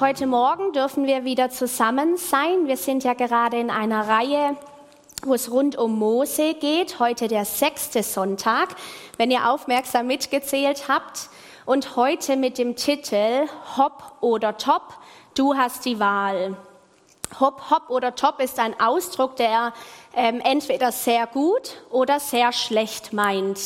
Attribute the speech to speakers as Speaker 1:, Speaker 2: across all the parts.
Speaker 1: Heute Morgen dürfen wir wieder zusammen sein. Wir sind ja gerade in einer Reihe, wo es rund um Mose geht. Heute der sechste Sonntag, wenn ihr aufmerksam mitgezählt habt. Und heute mit dem Titel Hopp oder Top, du hast die Wahl. Hopp, hopp oder top ist ein Ausdruck, der ähm, entweder sehr gut oder sehr schlecht meint.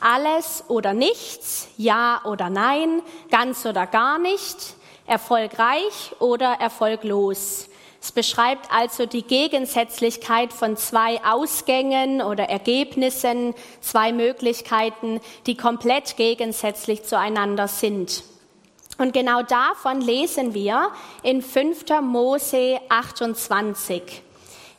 Speaker 1: Alles oder nichts, ja oder nein, ganz oder gar nicht, erfolgreich oder erfolglos. Es beschreibt also die Gegensätzlichkeit von zwei Ausgängen oder Ergebnissen, zwei Möglichkeiten, die komplett gegensätzlich zueinander sind. Und genau davon lesen wir in 5. Mose 28.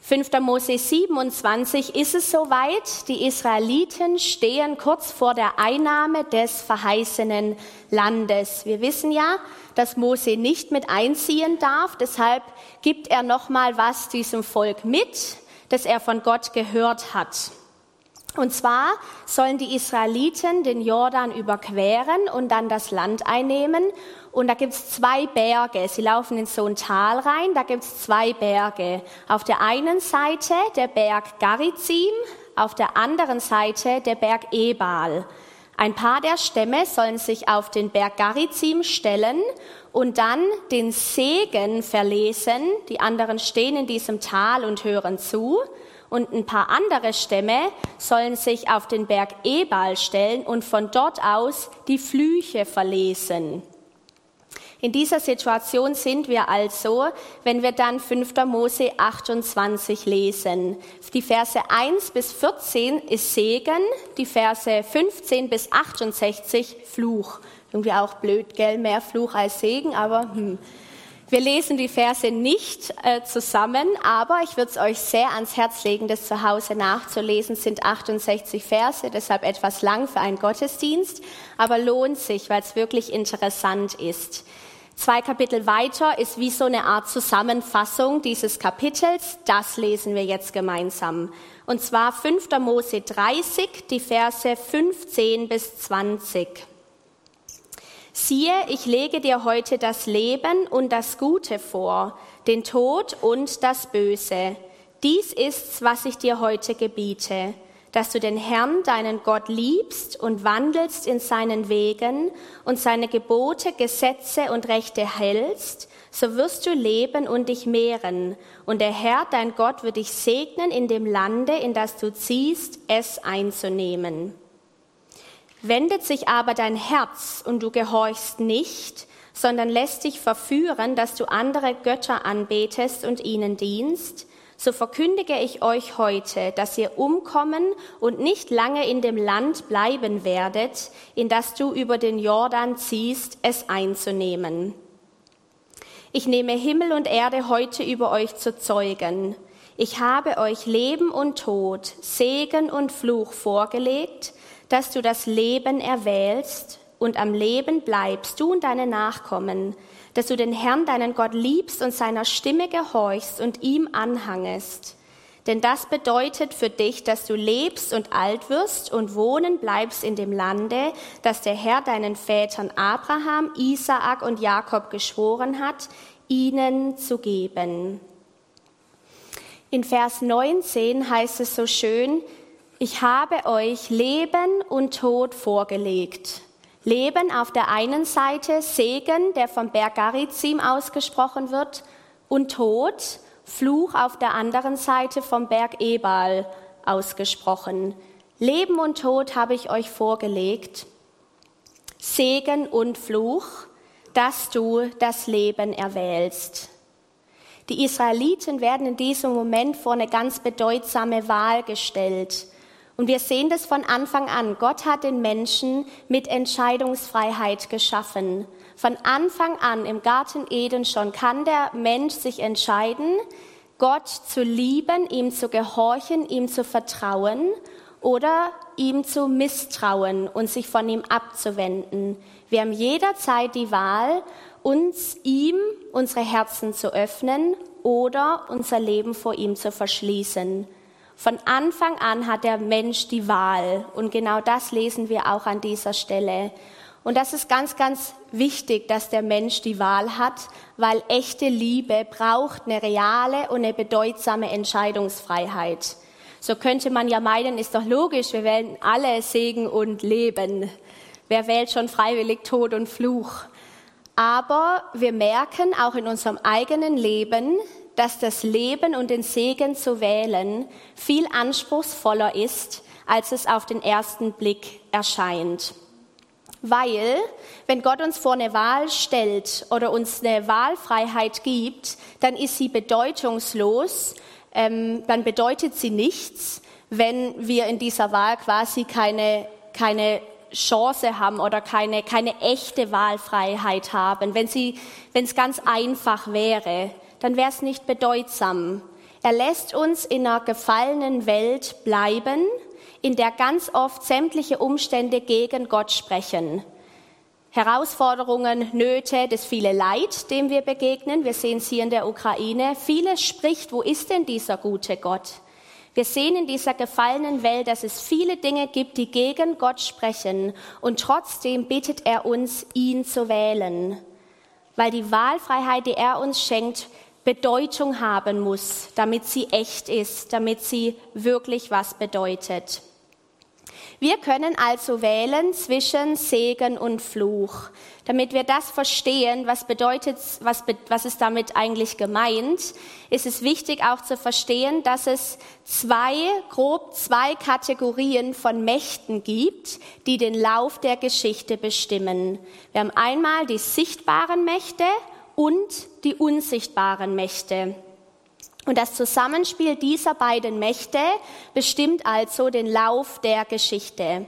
Speaker 1: 5. Mose 27 ist es soweit, die Israeliten stehen kurz vor der Einnahme des verheißenen Landes. Wir wissen ja, dass Mose nicht mit einziehen darf, deshalb gibt er nochmal was diesem Volk mit, das er von Gott gehört hat. Und zwar sollen die Israeliten den Jordan überqueren und dann das Land einnehmen. Und da gibt's zwei Berge. Sie laufen in so ein Tal rein. Da gibt's zwei Berge. Auf der einen Seite der Berg Garizim, auf der anderen Seite der Berg Ebal. Ein paar der Stämme sollen sich auf den Berg Garizim stellen und dann den Segen verlesen. Die anderen stehen in diesem Tal und hören zu und ein paar andere Stämme sollen sich auf den Berg Ebal stellen und von dort aus die Flüche verlesen. In dieser Situation sind wir also, wenn wir dann 5. Mose 28 lesen. Die Verse 1 bis 14 ist Segen, die Verse 15 bis 68 Fluch. Irgendwie auch blöd, gell? Mehr Fluch als Segen, aber hm. Wir lesen die Verse nicht äh, zusammen, aber ich würde es euch sehr ans Herz legen, das zu Hause nachzulesen. Es sind 68 Verse, deshalb etwas lang für einen Gottesdienst, aber lohnt sich, weil es wirklich interessant ist. Zwei Kapitel weiter ist wie so eine Art Zusammenfassung dieses Kapitels. Das lesen wir jetzt gemeinsam. Und zwar 5. Mose 30, die Verse 15 bis 20. Siehe, ich lege dir heute das Leben und das Gute vor, den Tod und das Böse. Dies ist's, was ich dir heute gebiete, dass du den Herrn, deinen Gott, liebst und wandelst in seinen Wegen und seine Gebote, Gesetze und Rechte hältst, so wirst du leben und dich mehren, und der Herr, dein Gott, wird dich segnen in dem Lande, in das du ziehst, es einzunehmen. Wendet sich aber dein Herz und du gehorchst nicht, sondern lässt dich verführen, dass du andere Götter anbetest und ihnen dienst, so verkündige ich euch heute, dass ihr umkommen und nicht lange in dem Land bleiben werdet, in das du über den Jordan ziehst, es einzunehmen. Ich nehme Himmel und Erde heute über euch zu Zeugen. Ich habe euch Leben und Tod, Segen und Fluch vorgelegt, dass du das Leben erwählst und am Leben bleibst, du und deine Nachkommen, dass du den Herrn, deinen Gott, liebst und seiner Stimme gehorchst und ihm anhangest. Denn das bedeutet für dich, dass du lebst und alt wirst und wohnen bleibst in dem Lande, das der Herr deinen Vätern Abraham, Isaak und Jakob geschworen hat, ihnen zu geben. In Vers 19 heißt es so schön, ich habe euch Leben und Tod vorgelegt. Leben auf der einen Seite, Segen, der vom Berg Garizim ausgesprochen wird, und Tod, Fluch auf der anderen Seite vom Berg Ebal ausgesprochen. Leben und Tod habe ich euch vorgelegt, Segen und Fluch, dass du das Leben erwählst. Die Israeliten werden in diesem Moment vor eine ganz bedeutsame Wahl gestellt. Und wir sehen das von Anfang an. Gott hat den Menschen mit Entscheidungsfreiheit geschaffen. Von Anfang an im Garten Eden schon kann der Mensch sich entscheiden, Gott zu lieben, ihm zu gehorchen, ihm zu vertrauen oder ihm zu misstrauen und sich von ihm abzuwenden. Wir haben jederzeit die Wahl, uns ihm unsere Herzen zu öffnen oder unser Leben vor ihm zu verschließen. Von Anfang an hat der Mensch die Wahl und genau das lesen wir auch an dieser Stelle. Und das ist ganz, ganz wichtig, dass der Mensch die Wahl hat, weil echte Liebe braucht eine reale und eine bedeutsame Entscheidungsfreiheit. So könnte man ja meinen, ist doch logisch, wir wählen alle Segen und Leben. Wer wählt schon freiwillig Tod und Fluch? Aber wir merken auch in unserem eigenen Leben, dass das Leben und den Segen zu wählen viel anspruchsvoller ist, als es auf den ersten Blick erscheint. Weil, wenn Gott uns vor eine Wahl stellt oder uns eine Wahlfreiheit gibt, dann ist sie bedeutungslos, ähm, dann bedeutet sie nichts, wenn wir in dieser Wahl quasi keine, keine Chance haben oder keine, keine echte Wahlfreiheit haben. Wenn es ganz einfach wäre, dann wäre es nicht bedeutsam. Er lässt uns in einer gefallenen Welt bleiben, in der ganz oft sämtliche Umstände gegen Gott sprechen. Herausforderungen, Nöte, das viele Leid, dem wir begegnen. Wir sehen es hier in der Ukraine. Vieles spricht, wo ist denn dieser gute Gott? Wir sehen in dieser gefallenen Welt, dass es viele Dinge gibt, die gegen Gott sprechen. Und trotzdem bittet er uns, ihn zu wählen. Weil die Wahlfreiheit, die er uns schenkt, Bedeutung haben muss, damit sie echt ist, damit sie wirklich was bedeutet. Wir können also wählen zwischen Segen und Fluch. Damit wir das verstehen, was bedeutet, was, was ist damit eigentlich gemeint, ist es wichtig auch zu verstehen, dass es zwei, grob zwei Kategorien von Mächten gibt, die den Lauf der Geschichte bestimmen. Wir haben einmal die sichtbaren Mächte und die unsichtbaren Mächte. Und das Zusammenspiel dieser beiden Mächte bestimmt also den Lauf der Geschichte.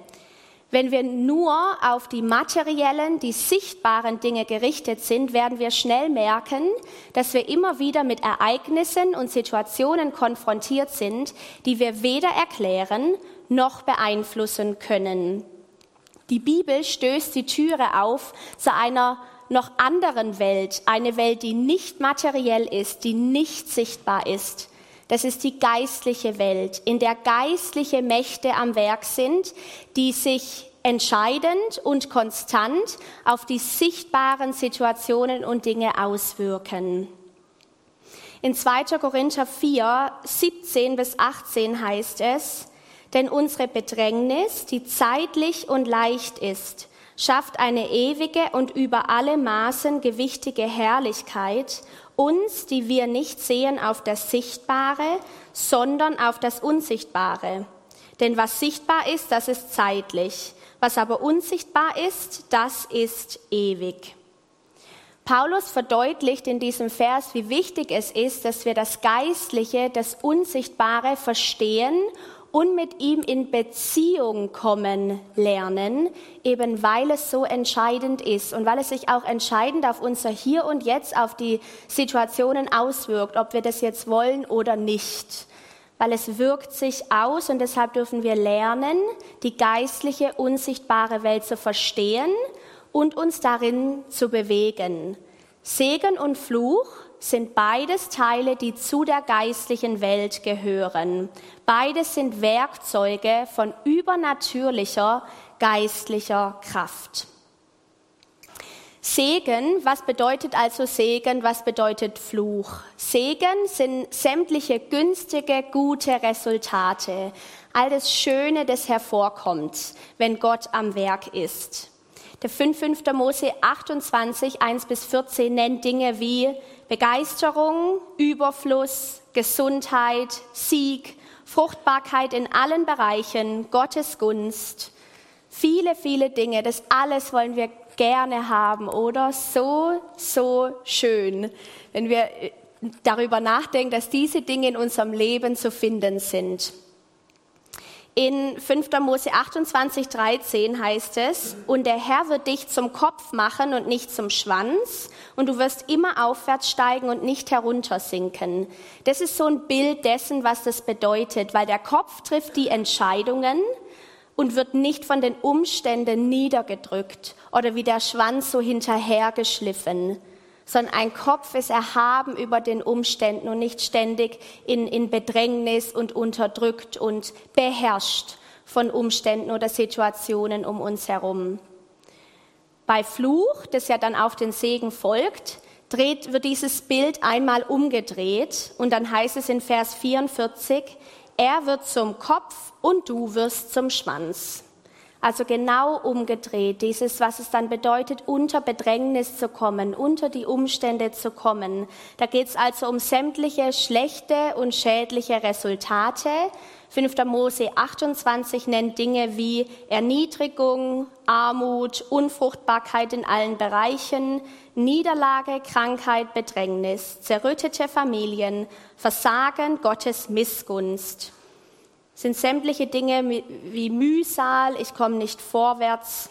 Speaker 1: Wenn wir nur auf die materiellen, die sichtbaren Dinge gerichtet sind, werden wir schnell merken, dass wir immer wieder mit Ereignissen und Situationen konfrontiert sind, die wir weder erklären noch beeinflussen können. Die Bibel stößt die Türe auf zu einer noch anderen Welt, eine Welt, die nicht materiell ist, die nicht sichtbar ist. Das ist die geistliche Welt, in der geistliche Mächte am Werk sind, die sich entscheidend und konstant auf die sichtbaren Situationen und Dinge auswirken. In 2. Korinther 4, 17 bis 18 heißt es, denn unsere Bedrängnis, die zeitlich und leicht ist, schafft eine ewige und über alle Maßen gewichtige Herrlichkeit uns, die wir nicht sehen auf das Sichtbare, sondern auf das Unsichtbare. Denn was sichtbar ist, das ist zeitlich. Was aber unsichtbar ist, das ist ewig. Paulus verdeutlicht in diesem Vers, wie wichtig es ist, dass wir das Geistliche, das Unsichtbare verstehen und mit ihm in Beziehung kommen lernen, eben weil es so entscheidend ist und weil es sich auch entscheidend auf unser Hier und Jetzt, auf die Situationen auswirkt, ob wir das jetzt wollen oder nicht. Weil es wirkt sich aus und deshalb dürfen wir lernen, die geistliche, unsichtbare Welt zu verstehen und uns darin zu bewegen. Segen und Fluch sind beides Teile, die zu der geistlichen Welt gehören. Beides sind Werkzeuge von übernatürlicher geistlicher Kraft. Segen, was bedeutet also Segen, was bedeutet Fluch? Segen sind sämtliche günstige, gute Resultate, all das Schöne, das hervorkommt, wenn Gott am Werk ist. Der 5. Mose 28, 1 bis 14 nennt Dinge wie Begeisterung, Überfluss, Gesundheit, Sieg, Fruchtbarkeit in allen Bereichen, Gottes Gunst, viele, viele Dinge. Das alles wollen wir gerne haben, oder? So, so schön, wenn wir darüber nachdenken, dass diese Dinge in unserem Leben zu finden sind. In 5. Mose 28, 13 heißt es, und der Herr wird dich zum Kopf machen und nicht zum Schwanz, und du wirst immer aufwärts steigen und nicht heruntersinken. Das ist so ein Bild dessen, was das bedeutet, weil der Kopf trifft die Entscheidungen und wird nicht von den Umständen niedergedrückt oder wie der Schwanz so hinterhergeschliffen sondern ein Kopf ist erhaben über den Umständen und nicht ständig in, in Bedrängnis und unterdrückt und beherrscht von Umständen oder Situationen um uns herum. Bei Fluch, das ja dann auf den Segen folgt, dreht, wird dieses Bild einmal umgedreht und dann heißt es in Vers 44, er wird zum Kopf und du wirst zum Schwanz. Also genau umgedreht, dieses, was es dann bedeutet, unter Bedrängnis zu kommen, unter die Umstände zu kommen. Da geht es also um sämtliche schlechte und schädliche Resultate. 5. Mose 28 nennt Dinge wie Erniedrigung, Armut, Unfruchtbarkeit in allen Bereichen, Niederlage, Krankheit, Bedrängnis, zerrüttete Familien, Versagen, Gottes Missgunst sind sämtliche Dinge wie Mühsal, ich komme nicht vorwärts,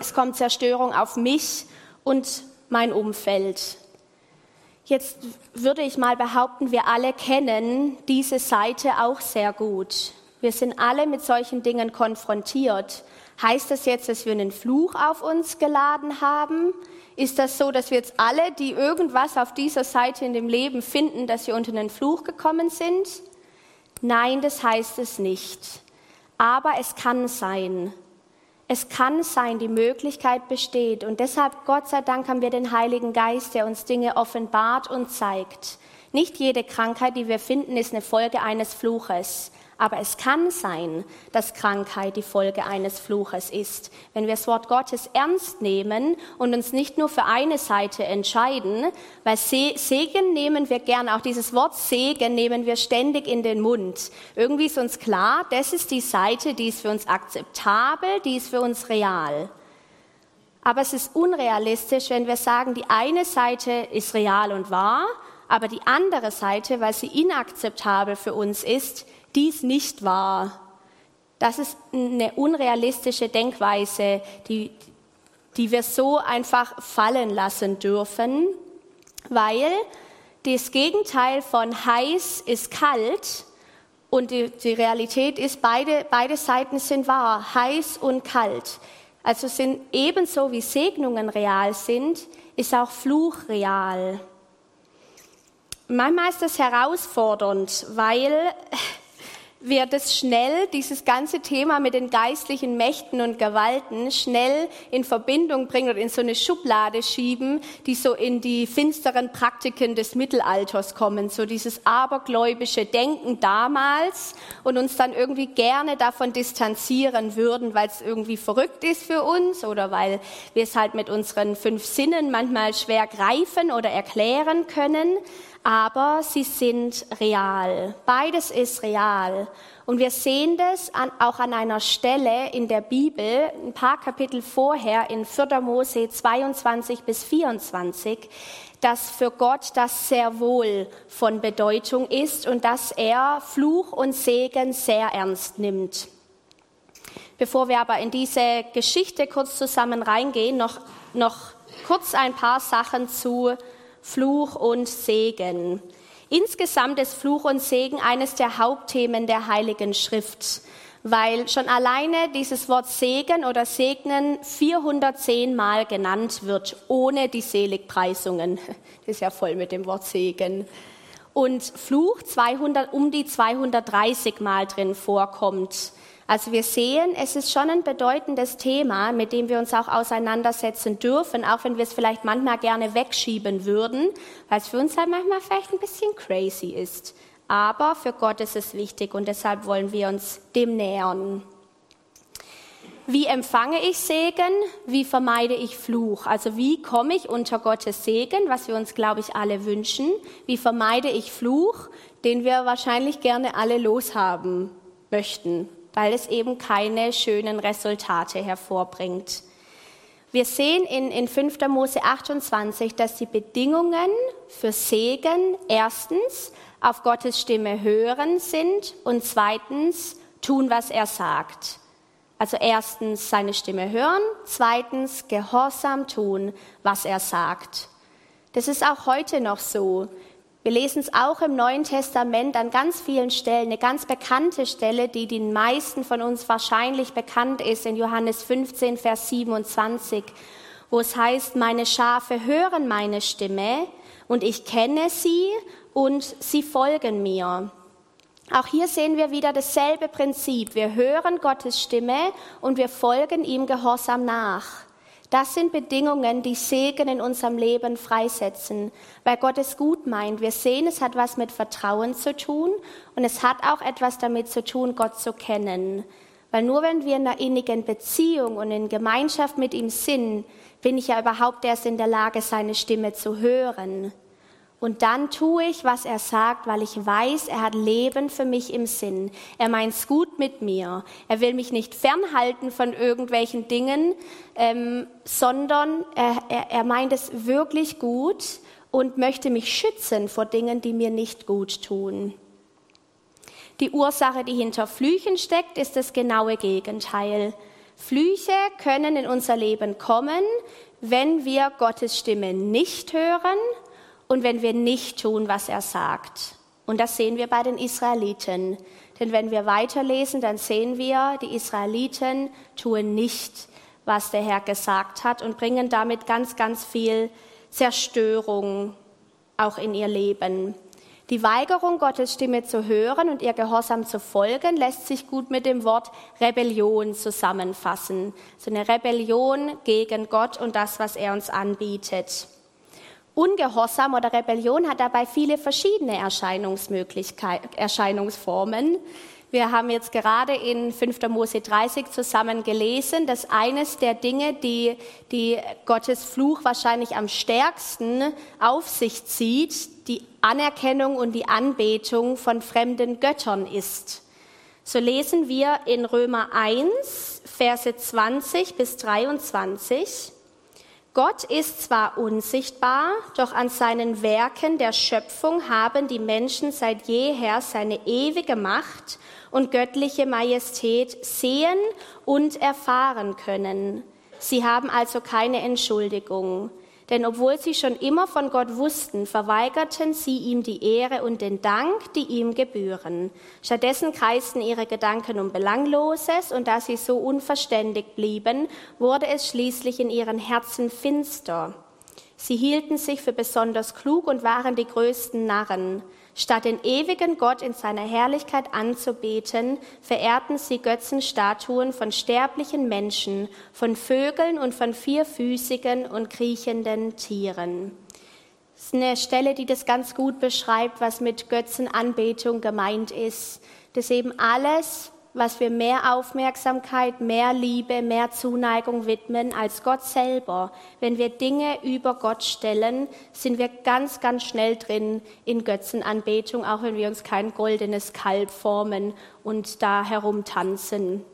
Speaker 1: es kommt Zerstörung auf mich und mein Umfeld. Jetzt würde ich mal behaupten, wir alle kennen diese Seite auch sehr gut. Wir sind alle mit solchen Dingen konfrontiert. Heißt das jetzt, dass wir einen Fluch auf uns geladen haben? Ist das so, dass wir jetzt alle, die irgendwas auf dieser Seite in dem Leben finden, dass wir unter einen Fluch gekommen sind? Nein, das heißt es nicht. Aber es kann sein. Es kann sein, die Möglichkeit besteht. Und deshalb, Gott sei Dank, haben wir den Heiligen Geist, der uns Dinge offenbart und zeigt. Nicht jede Krankheit, die wir finden, ist eine Folge eines Fluches. Aber es kann sein, dass Krankheit die Folge eines Fluches ist. Wenn wir das Wort Gottes ernst nehmen und uns nicht nur für eine Seite entscheiden, weil Segen nehmen wir gern, auch dieses Wort Segen nehmen wir ständig in den Mund. Irgendwie ist uns klar, das ist die Seite, die ist für uns akzeptabel, die ist für uns real. Aber es ist unrealistisch, wenn wir sagen, die eine Seite ist real und wahr, aber die andere Seite, weil sie inakzeptabel für uns ist, dies nicht wahr. Das ist eine unrealistische Denkweise, die, die wir so einfach fallen lassen dürfen, weil das Gegenteil von heiß ist kalt und die, die Realität ist, beide, beide Seiten sind wahr, heiß und kalt. Also sind ebenso wie Segnungen real sind, ist auch Fluch real. Manchmal ist das herausfordernd, weil wir das schnell, dieses ganze Thema mit den geistlichen Mächten und Gewalten, schnell in Verbindung bringen oder in so eine Schublade schieben, die so in die finsteren Praktiken des Mittelalters kommen, so dieses abergläubische Denken damals und uns dann irgendwie gerne davon distanzieren würden, weil es irgendwie verrückt ist für uns oder weil wir es halt mit unseren fünf Sinnen manchmal schwer greifen oder erklären können aber sie sind real. Beides ist real. Und wir sehen das an, auch an einer Stelle in der Bibel, ein paar Kapitel vorher in 4. Mose 22 bis 24, dass für Gott das sehr wohl von Bedeutung ist und dass er Fluch und Segen sehr ernst nimmt. Bevor wir aber in diese Geschichte kurz zusammen reingehen, noch, noch kurz ein paar Sachen zu Fluch und Segen. Insgesamt ist Fluch und Segen eines der Hauptthemen der Heiligen Schrift, weil schon alleine dieses Wort Segen oder Segnen 410 Mal genannt wird, ohne die Seligpreisungen. Das ist ja voll mit dem Wort Segen. Und Fluch 200, um die 230 Mal drin vorkommt. Also wir sehen, es ist schon ein bedeutendes Thema, mit dem wir uns auch auseinandersetzen dürfen, auch wenn wir es vielleicht manchmal gerne wegschieben würden, weil es für uns halt manchmal vielleicht ein bisschen crazy ist. Aber für Gott ist es wichtig und deshalb wollen wir uns dem nähern. Wie empfange ich Segen? Wie vermeide ich Fluch? Also wie komme ich unter Gottes Segen, was wir uns, glaube ich, alle wünschen? Wie vermeide ich Fluch, den wir wahrscheinlich gerne alle loshaben möchten? Weil es eben keine schönen Resultate hervorbringt. Wir sehen in, in 5. Mose 28, dass die Bedingungen für Segen erstens auf Gottes Stimme hören sind und zweitens tun, was er sagt. Also erstens seine Stimme hören, zweitens gehorsam tun, was er sagt. Das ist auch heute noch so. Wir lesen es auch im Neuen Testament an ganz vielen Stellen. Eine ganz bekannte Stelle, die den meisten von uns wahrscheinlich bekannt ist, in Johannes 15, Vers 27, wo es heißt, meine Schafe hören meine Stimme und ich kenne sie und sie folgen mir. Auch hier sehen wir wieder dasselbe Prinzip. Wir hören Gottes Stimme und wir folgen ihm gehorsam nach. Das sind Bedingungen, die Segen in unserem Leben freisetzen, weil Gott es gut meint. Wir sehen, es hat was mit Vertrauen zu tun und es hat auch etwas damit zu tun, Gott zu kennen. Weil nur wenn wir in einer innigen Beziehung und in Gemeinschaft mit ihm sind, bin ich ja überhaupt erst in der Lage, seine Stimme zu hören. Und dann tue ich, was er sagt, weil ich weiß, er hat Leben für mich im Sinn. Er meint's gut mit mir. Er will mich nicht fernhalten von irgendwelchen Dingen, ähm, sondern er, er, er meint es wirklich gut und möchte mich schützen vor Dingen, die mir nicht gut tun. Die Ursache, die hinter Flüchen steckt, ist das genaue Gegenteil. Flüche können in unser Leben kommen, wenn wir Gottes Stimme nicht hören und wenn wir nicht tun, was er sagt. Und das sehen wir bei den Israeliten. Denn wenn wir weiterlesen, dann sehen wir, die Israeliten tun nicht, was der Herr gesagt hat und bringen damit ganz, ganz viel Zerstörung auch in ihr Leben. Die Weigerung, Gottes Stimme zu hören und ihr Gehorsam zu folgen, lässt sich gut mit dem Wort Rebellion zusammenfassen. So eine Rebellion gegen Gott und das, was er uns anbietet. Ungehorsam oder Rebellion hat dabei viele verschiedene Erscheinungsformen. Wir haben jetzt gerade in 5. Mose 30 zusammen gelesen, dass eines der Dinge, die, die Gottes Fluch wahrscheinlich am stärksten auf sich zieht, die Anerkennung und die Anbetung von fremden Göttern ist. So lesen wir in Römer 1, Verse 20 bis 23. Gott ist zwar unsichtbar, doch an seinen Werken der Schöpfung haben die Menschen seit jeher seine ewige Macht und göttliche Majestät sehen und erfahren können. Sie haben also keine Entschuldigung. Denn obwohl sie schon immer von Gott wussten, verweigerten sie ihm die Ehre und den Dank, die ihm gebühren. Stattdessen kreisten ihre Gedanken um Belangloses, und da sie so unverständig blieben, wurde es schließlich in ihren Herzen finster. Sie hielten sich für besonders klug und waren die größten Narren. Statt den ewigen Gott in seiner Herrlichkeit anzubeten, verehrten sie Götzenstatuen von sterblichen Menschen, von Vögeln und von vierfüßigen und kriechenden Tieren. Das ist eine Stelle, die das ganz gut beschreibt, was mit Götzenanbetung gemeint ist. Dass eben alles, was wir mehr Aufmerksamkeit, mehr Liebe, mehr Zuneigung widmen als Gott selber. Wenn wir Dinge über Gott stellen, sind wir ganz, ganz schnell drin in Götzenanbetung, auch wenn wir uns kein goldenes Kalb formen und da herumtanzen.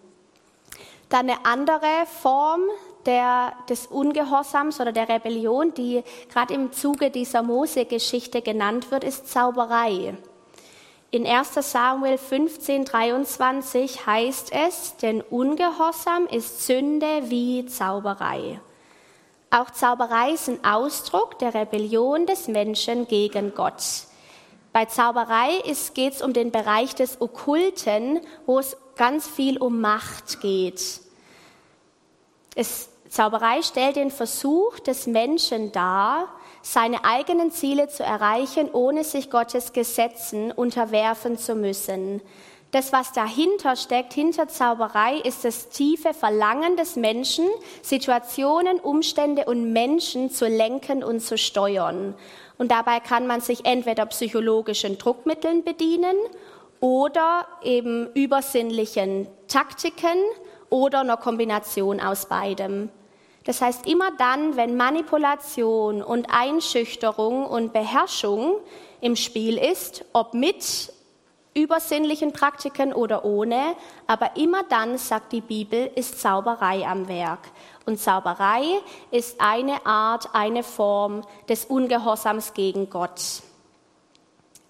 Speaker 1: Dann eine andere Form der, des Ungehorsams oder der Rebellion, die gerade im Zuge dieser Mose-Geschichte genannt wird, ist Zauberei. In 1 Samuel 15, 23 heißt es, denn Ungehorsam ist Sünde wie Zauberei. Auch Zauberei ist ein Ausdruck der Rebellion des Menschen gegen Gott. Bei Zauberei geht es um den Bereich des Okkulten, wo es ganz viel um Macht geht. Es, Zauberei stellt den Versuch des Menschen dar, seine eigenen Ziele zu erreichen, ohne sich Gottes Gesetzen unterwerfen zu müssen. Das, was dahinter steckt, hinter Zauberei, ist das tiefe Verlangen des Menschen, Situationen, Umstände und Menschen zu lenken und zu steuern. Und dabei kann man sich entweder psychologischen Druckmitteln bedienen oder eben übersinnlichen Taktiken oder einer Kombination aus beidem. Das heißt, immer dann, wenn Manipulation und Einschüchterung und Beherrschung im Spiel ist, ob mit übersinnlichen Praktiken oder ohne, aber immer dann, sagt die Bibel, ist Zauberei am Werk. Und Zauberei ist eine Art, eine Form des Ungehorsams gegen Gott.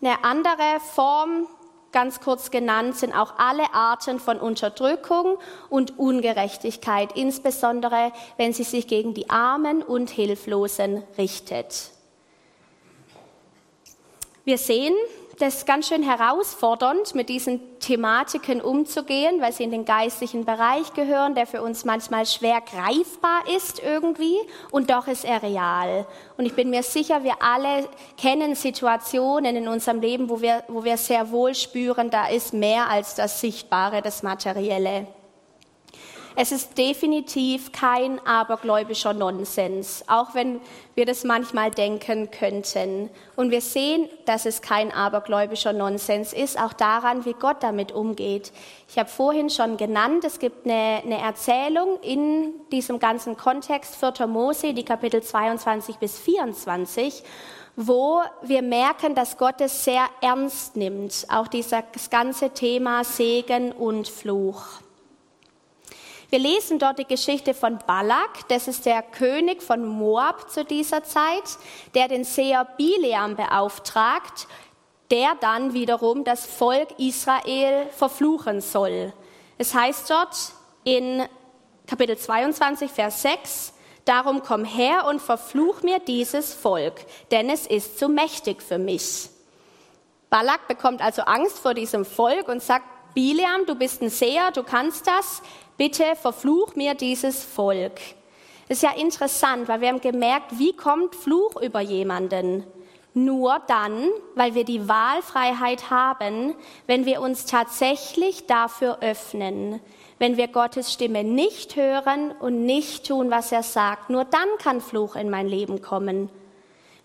Speaker 1: Eine andere Form ganz kurz genannt sind auch alle Arten von Unterdrückung und Ungerechtigkeit, insbesondere wenn sie sich gegen die Armen und Hilflosen richtet. Wir sehen, das ist ganz schön herausfordernd, mit diesen Thematiken umzugehen, weil sie in den geistlichen Bereich gehören, der für uns manchmal schwer greifbar ist irgendwie und doch ist er real. Und ich bin mir sicher, wir alle kennen Situationen in unserem Leben, wo wir, wo wir sehr wohl spüren, da ist mehr als das Sichtbare, das Materielle. Es ist definitiv kein abergläubischer Nonsens, auch wenn wir das manchmal denken könnten. Und wir sehen, dass es kein abergläubischer Nonsens ist, auch daran, wie Gott damit umgeht. Ich habe vorhin schon genannt, es gibt eine, eine Erzählung in diesem ganzen Kontext 4. Mose, die Kapitel 22 bis 24 wo wir merken, dass Gott es sehr ernst nimmt, auch dieses ganze Thema Segen und Fluch. Wir lesen dort die Geschichte von Balak, das ist der König von Moab zu dieser Zeit, der den Seher Bileam beauftragt, der dann wiederum das Volk Israel verfluchen soll. Es heißt dort in Kapitel 22, Vers 6, Darum komm her und verfluch mir dieses Volk, denn es ist zu mächtig für mich. Balak bekommt also Angst vor diesem Volk und sagt, Bileam, du bist ein Seher, du kannst das, bitte verfluch mir dieses Volk. Das ist ja interessant, weil wir haben gemerkt, wie kommt Fluch über jemanden? Nur dann, weil wir die Wahlfreiheit haben, wenn wir uns tatsächlich dafür öffnen, wenn wir Gottes Stimme nicht hören und nicht tun, was er sagt. Nur dann kann Fluch in mein Leben kommen.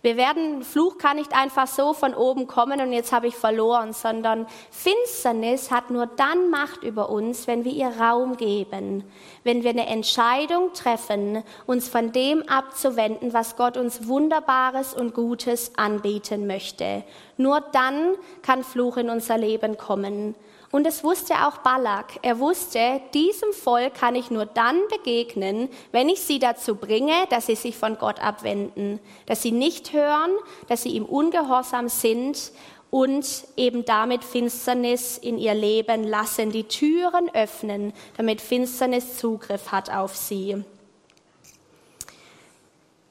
Speaker 1: Wir werden, Fluch kann nicht einfach so von oben kommen und jetzt habe ich verloren, sondern Finsternis hat nur dann Macht über uns, wenn wir ihr Raum geben, wenn wir eine Entscheidung treffen, uns von dem abzuwenden, was Gott uns Wunderbares und Gutes anbieten möchte. Nur dann kann Fluch in unser Leben kommen. Und es wusste auch Balak. Er wusste, diesem Volk kann ich nur dann begegnen, wenn ich sie dazu bringe, dass sie sich von Gott abwenden, dass sie nicht hören, dass sie ihm ungehorsam sind und eben damit Finsternis in ihr Leben lassen, die Türen öffnen, damit Finsternis Zugriff hat auf sie.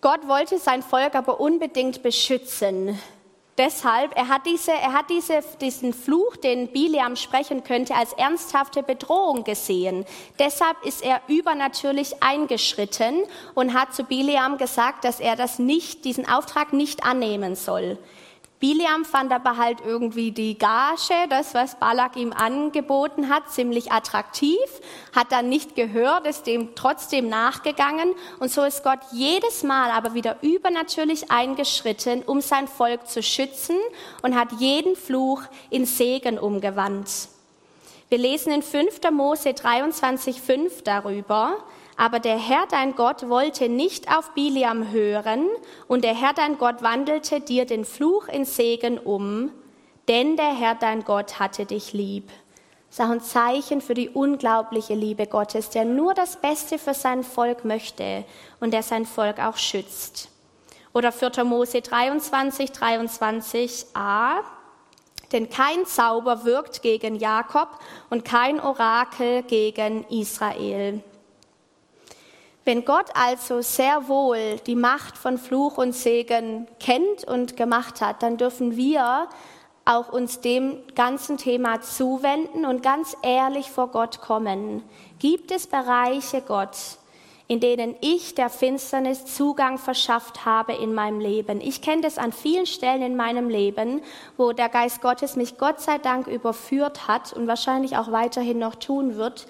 Speaker 1: Gott wollte sein Volk aber unbedingt beschützen. Deshalb, er hat, diese, er hat diese, diesen Fluch, den Bileam sprechen könnte, als ernsthafte Bedrohung gesehen. Deshalb ist er übernatürlich eingeschritten und hat zu Bileam gesagt, dass er das nicht, diesen Auftrag nicht annehmen soll. Biliam fand aber halt irgendwie die Gage, das, was Balak ihm angeboten hat, ziemlich attraktiv, hat dann nicht gehört, ist dem trotzdem nachgegangen und so ist Gott jedes Mal aber wieder übernatürlich eingeschritten, um sein Volk zu schützen und hat jeden Fluch in Segen umgewandt. Wir lesen in 5. Mose 23,5 darüber, aber der Herr dein Gott wollte nicht auf Biliam hören, und der Herr dein Gott wandelte dir den Fluch in Segen um, denn der Herr dein Gott hatte dich lieb. Das ist auch ein Zeichen für die unglaubliche Liebe Gottes, der nur das Beste für sein Volk möchte und der sein Volk auch schützt. Oder 4. Mose 23, 23a. Denn kein Zauber wirkt gegen Jakob und kein Orakel gegen Israel. Wenn Gott also sehr wohl die Macht von Fluch und Segen kennt und gemacht hat, dann dürfen wir auch uns dem ganzen Thema zuwenden und ganz ehrlich vor Gott kommen. Gibt es Bereiche, Gott, in denen ich der Finsternis Zugang verschafft habe in meinem Leben. Ich kenne das an vielen Stellen in meinem Leben, wo der Geist Gottes mich Gott sei Dank überführt hat und wahrscheinlich auch weiterhin noch tun wird,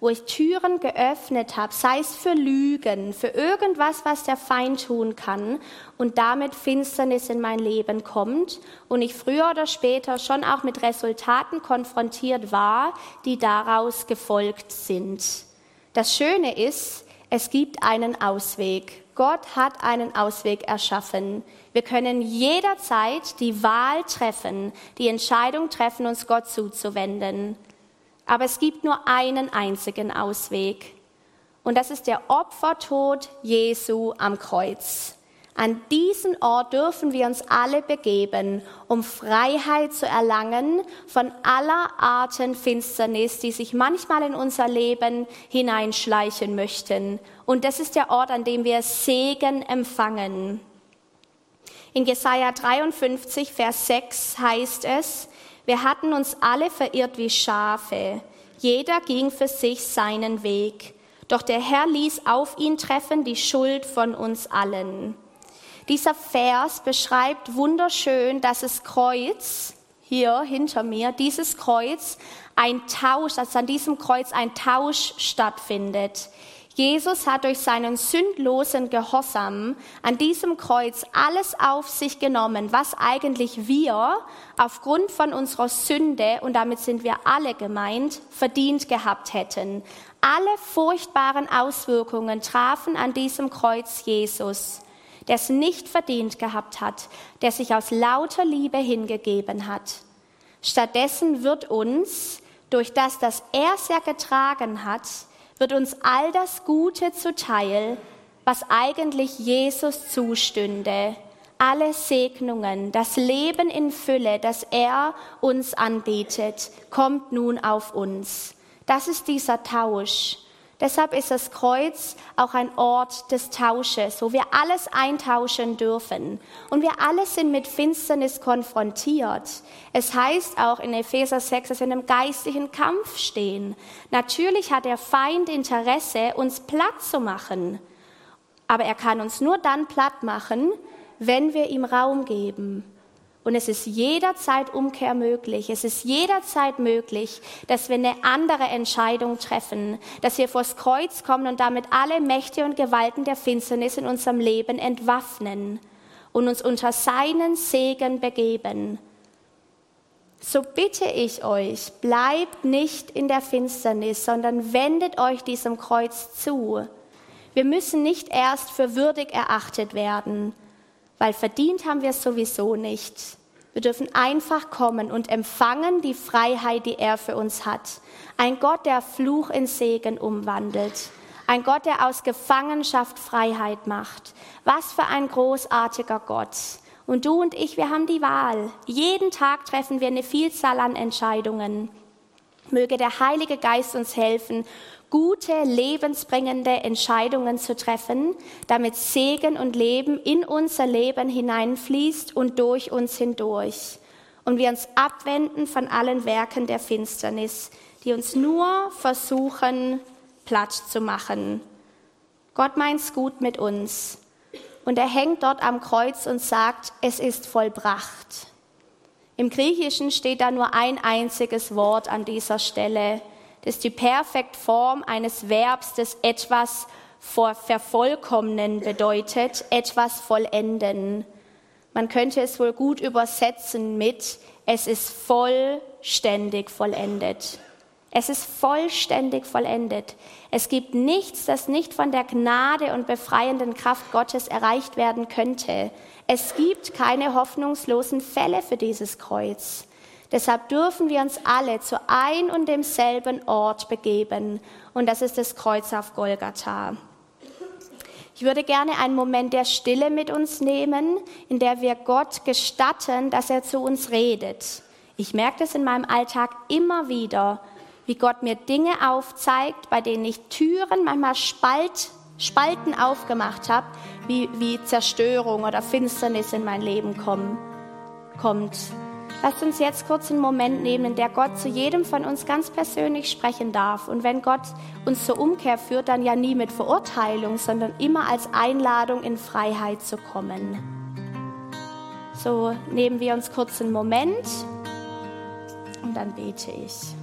Speaker 1: wo ich Türen geöffnet habe, sei es für Lügen, für irgendwas, was der Feind tun kann und damit Finsternis in mein Leben kommt und ich früher oder später schon auch mit Resultaten konfrontiert war, die daraus gefolgt sind. Das Schöne ist, es gibt einen Ausweg. Gott hat einen Ausweg erschaffen. Wir können jederzeit die Wahl treffen, die Entscheidung treffen, uns Gott zuzuwenden. Aber es gibt nur einen einzigen Ausweg. Und das ist der Opfertod Jesu am Kreuz. An diesen Ort dürfen wir uns alle begeben, um Freiheit zu erlangen von aller Arten Finsternis, die sich manchmal in unser Leben hineinschleichen möchten. Und das ist der Ort, an dem wir Segen empfangen. In Jesaja 53, Vers 6 heißt es, wir hatten uns alle verirrt wie Schafe. Jeder ging für sich seinen Weg. Doch der Herr ließ auf ihn treffen die Schuld von uns allen. Dieser Vers beschreibt wunderschön, dass das Kreuz hier hinter mir, dieses Kreuz ein Tausch, dass an diesem Kreuz ein Tausch stattfindet. Jesus hat durch seinen sündlosen Gehorsam an diesem Kreuz alles auf sich genommen, was eigentlich wir aufgrund von unserer Sünde, und damit sind wir alle gemeint, verdient gehabt hätten. Alle furchtbaren Auswirkungen trafen an diesem Kreuz Jesus, der es nicht verdient gehabt hat, der sich aus lauter Liebe hingegeben hat. Stattdessen wird uns, durch das, dass er ja getragen hat, wird uns all das Gute zuteil, was eigentlich Jesus zustünde. Alle Segnungen, das Leben in Fülle, das er uns anbietet, kommt nun auf uns. Das ist dieser Tausch. Deshalb ist das Kreuz auch ein Ort des Tausches, wo wir alles eintauschen dürfen. Und wir alle sind mit Finsternis konfrontiert. Es heißt auch in Epheser 6, dass wir in einem geistlichen Kampf stehen. Natürlich hat der Feind Interesse, uns platt zu machen. Aber er kann uns nur dann platt machen, wenn wir ihm Raum geben. Und es ist jederzeit Umkehr möglich. Es ist jederzeit möglich, dass wir eine andere Entscheidung treffen, dass wir vors Kreuz kommen und damit alle Mächte und Gewalten der Finsternis in unserem Leben entwaffnen und uns unter seinen Segen begeben. So bitte ich euch, bleibt nicht in der Finsternis, sondern wendet euch diesem Kreuz zu. Wir müssen nicht erst für würdig erachtet werden, weil verdient haben wir es sowieso nicht. Wir dürfen einfach kommen und empfangen die Freiheit, die er für uns hat. Ein Gott, der Fluch in Segen umwandelt. Ein Gott, der aus Gefangenschaft Freiheit macht. Was für ein großartiger Gott. Und du und ich, wir haben die Wahl. Jeden Tag treffen wir eine Vielzahl an Entscheidungen. Möge der Heilige Geist uns helfen, gute, lebensbringende Entscheidungen zu treffen, damit Segen und Leben in unser Leben hineinfließt und durch uns hindurch. Und wir uns abwenden von allen Werken der Finsternis, die uns nur versuchen, platt zu machen. Gott meint's gut mit uns. Und er hängt dort am Kreuz und sagt, es ist vollbracht. Im Griechischen steht da nur ein einziges Wort an dieser Stelle. Ist die Perfektform eines Verbs, das etwas vervollkommnen bedeutet, etwas vollenden. Man könnte es wohl gut übersetzen mit, es ist vollständig vollendet. Es ist vollständig vollendet. Es gibt nichts, das nicht von der Gnade und befreienden Kraft Gottes erreicht werden könnte. Es gibt keine hoffnungslosen Fälle für dieses Kreuz. Deshalb dürfen wir uns alle zu ein und demselben Ort begeben. Und das ist das Kreuz auf Golgatha. Ich würde gerne einen Moment der Stille mit uns nehmen, in der wir Gott gestatten, dass er zu uns redet. Ich merke das in meinem Alltag immer wieder, wie Gott mir Dinge aufzeigt, bei denen ich Türen, manchmal Spalt, Spalten aufgemacht habe, wie, wie Zerstörung oder Finsternis in mein Leben kommen, kommt. Lasst uns jetzt kurz einen Moment nehmen, in der Gott zu jedem von uns ganz persönlich sprechen darf. Und wenn Gott uns zur Umkehr führt, dann ja nie mit Verurteilung, sondern immer als Einladung in Freiheit zu kommen. So nehmen wir uns kurz einen Moment und dann bete ich.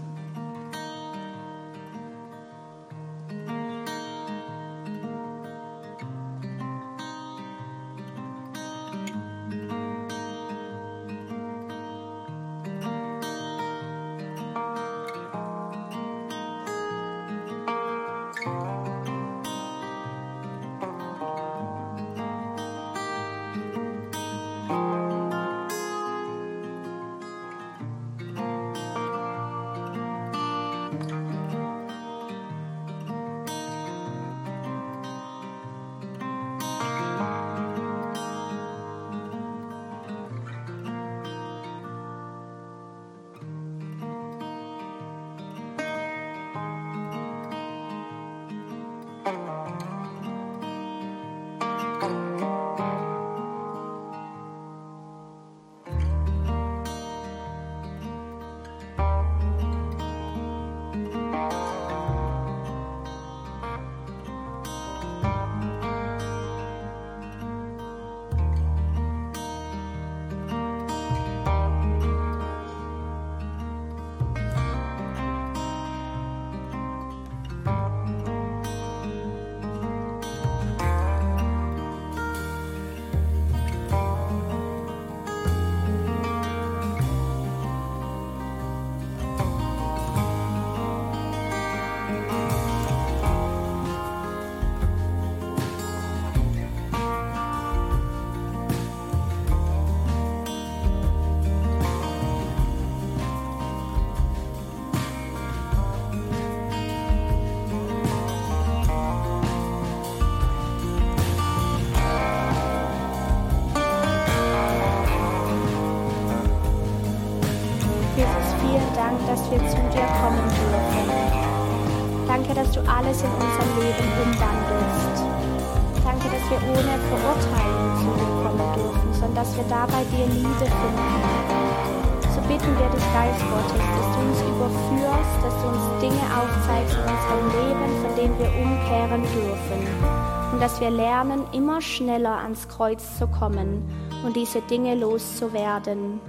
Speaker 1: Geist Gottes, dass du uns überführst, dass du uns Dinge aufzeigst in unserem Leben, von denen wir umkehren dürfen. Und dass wir lernen, immer schneller ans Kreuz zu kommen und diese Dinge loszuwerden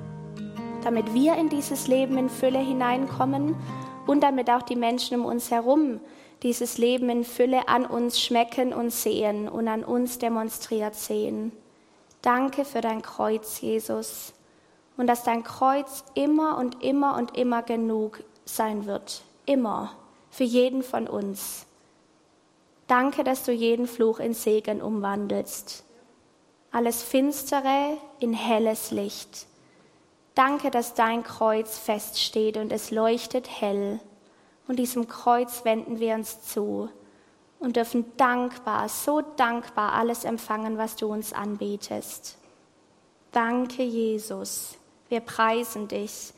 Speaker 1: damit wir in dieses Leben in Fülle hineinkommen und damit auch die Menschen um uns herum dieses Leben in Fülle an uns schmecken und sehen und an uns demonstriert sehen. Danke für dein Kreuz, Jesus, und dass dein Kreuz immer und immer und immer genug sein wird, immer, für jeden von uns. Danke, dass du jeden Fluch in Segen umwandelst, alles Finstere in helles Licht Danke, dass dein Kreuz feststeht und es leuchtet hell. Und diesem Kreuz wenden wir uns zu und dürfen dankbar, so dankbar alles empfangen, was du uns anbietest. Danke, Jesus. Wir preisen dich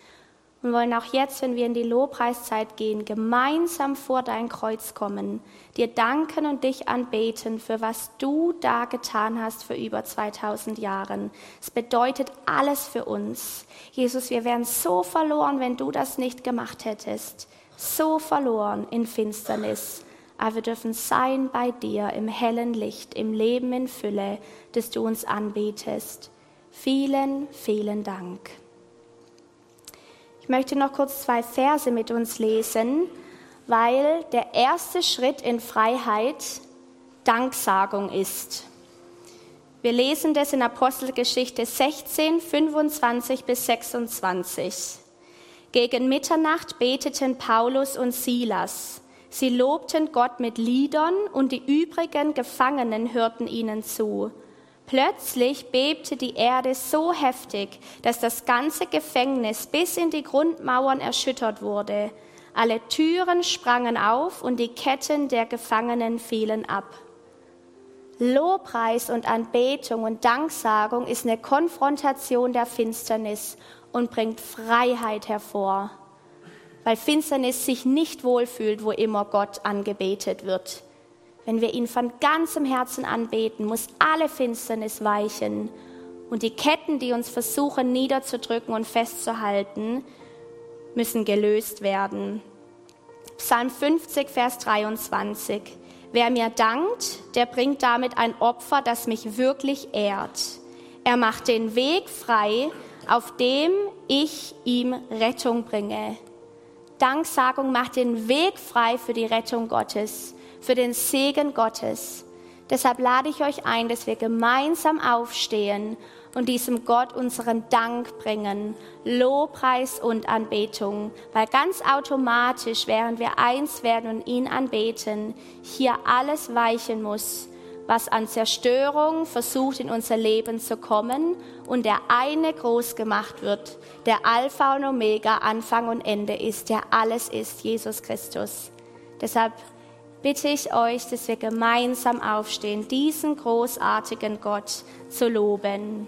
Speaker 1: und wollen auch jetzt, wenn wir in die Lobpreiszeit gehen, gemeinsam vor dein Kreuz kommen, dir danken und dich anbeten für was du da getan hast für über 2000 Jahren. Es bedeutet alles für uns. Jesus, wir wären so verloren, wenn du das nicht gemacht hättest. So verloren in Finsternis. Aber wir dürfen sein bei dir im hellen Licht, im Leben in Fülle, das du uns anbetest. Vielen, vielen Dank. Ich möchte noch kurz zwei Verse mit uns lesen, weil der erste Schritt in Freiheit Danksagung ist. Wir lesen das in Apostelgeschichte 16, 25 bis 26. Gegen Mitternacht beteten Paulus und Silas. Sie lobten Gott mit Liedern und die übrigen Gefangenen hörten ihnen zu. Plötzlich bebte die Erde so heftig, dass das ganze Gefängnis bis in die Grundmauern erschüttert wurde. Alle Türen sprangen auf und die Ketten der Gefangenen fielen ab. Lobpreis und Anbetung und Danksagung ist eine Konfrontation der Finsternis und bringt Freiheit hervor, weil Finsternis sich nicht wohlfühlt, wo immer Gott angebetet wird. Wenn wir ihn von ganzem Herzen anbeten, muss alle Finsternis weichen und die Ketten, die uns versuchen niederzudrücken und festzuhalten, müssen gelöst werden. Psalm 50, Vers 23. Wer mir dankt, der bringt damit ein Opfer, das mich wirklich ehrt. Er macht den Weg frei, auf dem ich ihm Rettung bringe. Danksagung macht den Weg frei für die Rettung Gottes für den Segen Gottes. Deshalb lade ich euch ein, dass wir gemeinsam aufstehen und diesem Gott unseren Dank bringen, Lobpreis und Anbetung, weil ganz automatisch, während wir eins werden und ihn anbeten, hier alles weichen muss, was an Zerstörung versucht in unser Leben zu kommen und der eine groß gemacht wird, der Alpha und Omega, Anfang und Ende ist, der alles ist, Jesus Christus. Deshalb bitte ich euch, dass wir gemeinsam aufstehen, diesen großartigen Gott zu loben.